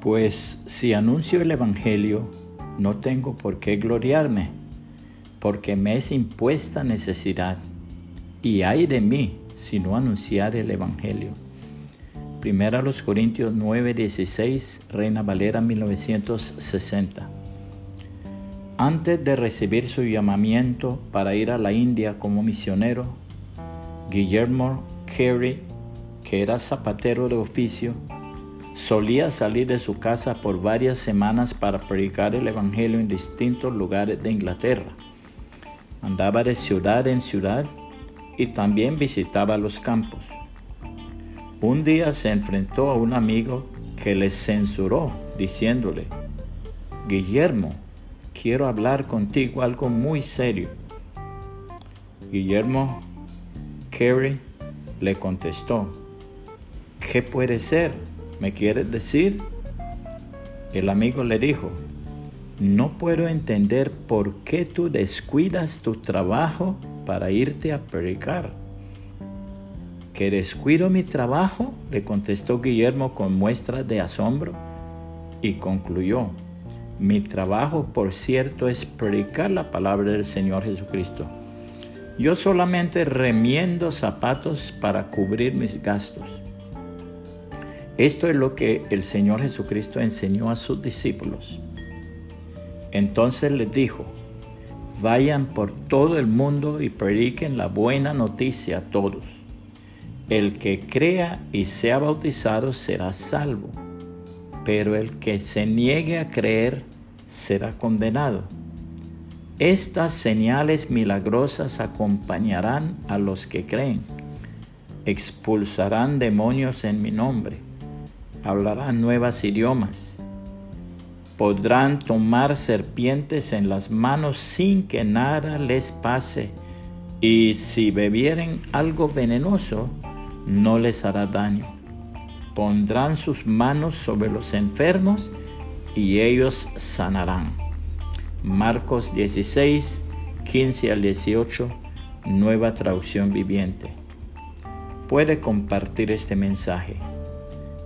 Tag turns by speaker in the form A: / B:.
A: Pues si anuncio el Evangelio, no tengo por qué gloriarme, porque me es impuesta necesidad, y hay de mí si no anunciar el Evangelio. Primera los Corintios 9:16, Reina Valera 1960. Antes de recibir su llamamiento para ir a la India como misionero, Guillermo Carey, que era zapatero de oficio, Solía salir de su casa por varias semanas para predicar el Evangelio en distintos lugares de Inglaterra. Andaba de ciudad en ciudad y también visitaba los campos. Un día se enfrentó a un amigo que le censuró diciéndole, Guillermo, quiero hablar contigo algo muy serio. Guillermo Carey le contestó, ¿qué puede ser? ¿Me quieres decir? El amigo le dijo, no puedo entender por qué tú descuidas tu trabajo para irte a predicar. ¿Que descuido mi trabajo? le contestó Guillermo con muestras de asombro y concluyó, mi trabajo, por cierto, es predicar la palabra del Señor Jesucristo. Yo solamente remiendo zapatos para cubrir mis gastos. Esto es lo que el Señor Jesucristo enseñó a sus discípulos. Entonces les dijo, vayan por todo el mundo y prediquen la buena noticia a todos. El que crea y sea bautizado será salvo, pero el que se niegue a creer será condenado. Estas señales milagrosas acompañarán a los que creen. Expulsarán demonios en mi nombre hablarán nuevos idiomas. Podrán tomar serpientes en las manos sin que nada les pase. Y si bebieren algo venenoso, no les hará daño. Pondrán sus manos sobre los enfermos y ellos sanarán. Marcos 16, 15 al 18, nueva traducción viviente. Puede compartir este mensaje